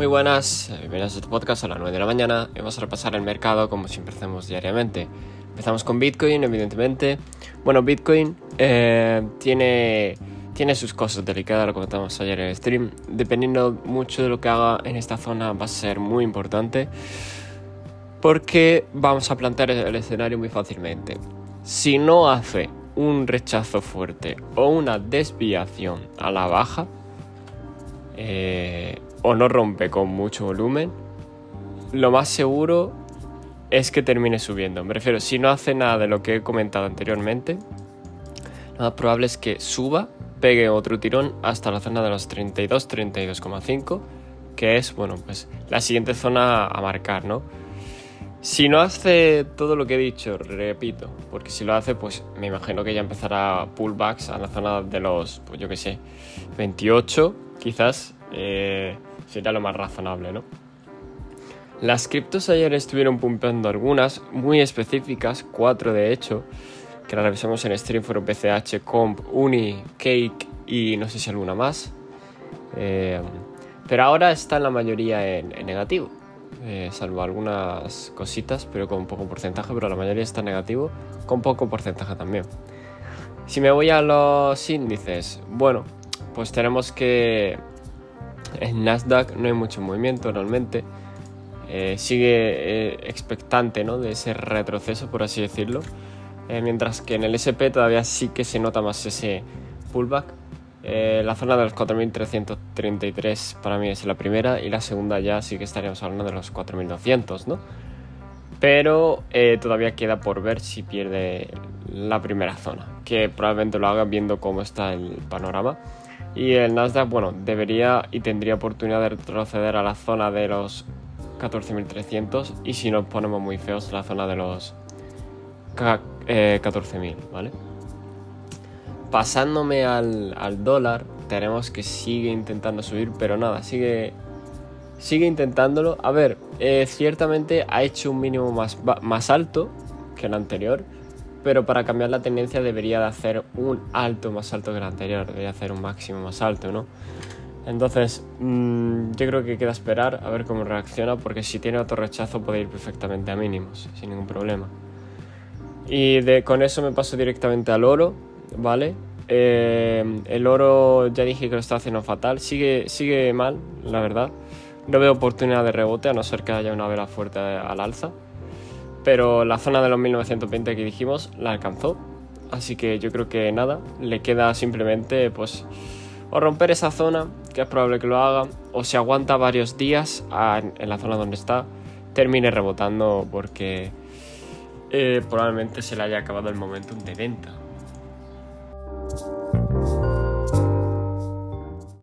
Muy buenas, eh, bienvenidos a este podcast a las 9 de la mañana. Vamos a repasar el mercado como siempre hacemos diariamente. Empezamos con Bitcoin, evidentemente. Bueno, Bitcoin eh, tiene, tiene sus cosas delicadas, lo comentamos ayer en el stream. Dependiendo mucho de lo que haga en esta zona va a ser muy importante. Porque vamos a plantear el escenario muy fácilmente. Si no hace un rechazo fuerte o una desviación a la baja, eh, o no rompe con mucho volumen, lo más seguro es que termine subiendo. Me refiero, si no hace nada de lo que he comentado anteriormente, lo más probable es que suba, pegue otro tirón hasta la zona de los 32, 32,5, que es, bueno, pues la siguiente zona a marcar, ¿no? Si no hace todo lo que he dicho, repito, porque si lo hace, pues me imagino que ya empezará pullbacks a la zona de los, pues yo qué sé, 28, quizás. Eh, sería lo más razonable, ¿no? Las criptos ayer estuvieron pumpeando algunas, muy específicas, cuatro de hecho, que las revisamos en stream fueron PCH, Comp, Uni, Cake y no sé si alguna más. Eh, pero ahora están la mayoría en, negativo, eh, salvo algunas cositas, pero con poco porcentaje, pero la mayoría está en negativo, con poco porcentaje también. Si me voy a los índices, bueno, pues tenemos que en Nasdaq no hay mucho movimiento realmente. Eh, sigue eh, expectante ¿no? de ese retroceso, por así decirlo. Eh, mientras que en el SP todavía sí que se nota más ese pullback. la zona de los 4.333 para mí es la primera y la segunda ya sí que estaríamos hablando de los 4.200, ¿no? Pero todavía queda por ver si pierde la primera zona, que probablemente lo haga viendo cómo está el panorama. Y el Nasdaq, bueno, debería y tendría oportunidad de retroceder a la zona de los 14.300 y si nos ponemos muy feos, la zona de los 14.000, eh, ¿vale? Pasándome al, dólar, tenemos que sigue intentando subir, pero nada, sigue, sigue intentándolo. A ver, eh, ciertamente ha hecho un mínimo más, más alto que el anterior, pero para cambiar la tendencia debería de hacer un alto más alto que el anterior, debería hacer un máximo más alto, ¿no? Entonces, mm, yo creo que queda esperar a ver cómo reacciona, porque si tiene otro rechazo puede ir perfectamente a mínimos, sin ningún problema. Y con eso me paso directamente al oro, ¿vale? Eh, el oro ya dije que lo está haciendo fatal, sigue, sigue mal, la verdad. No veo oportunidad de rebote, a no ser que haya una vela fuerte al alza pero la zona de los 1920 que dijimos la alcanzó. Así que yo creo que nada, le queda simplemente pues o romper esa zona, que es probable que lo haga, o si aguanta varios días en la zona donde está, termine rebotando porque eh, probablemente se le haya acabado el momentum de venta.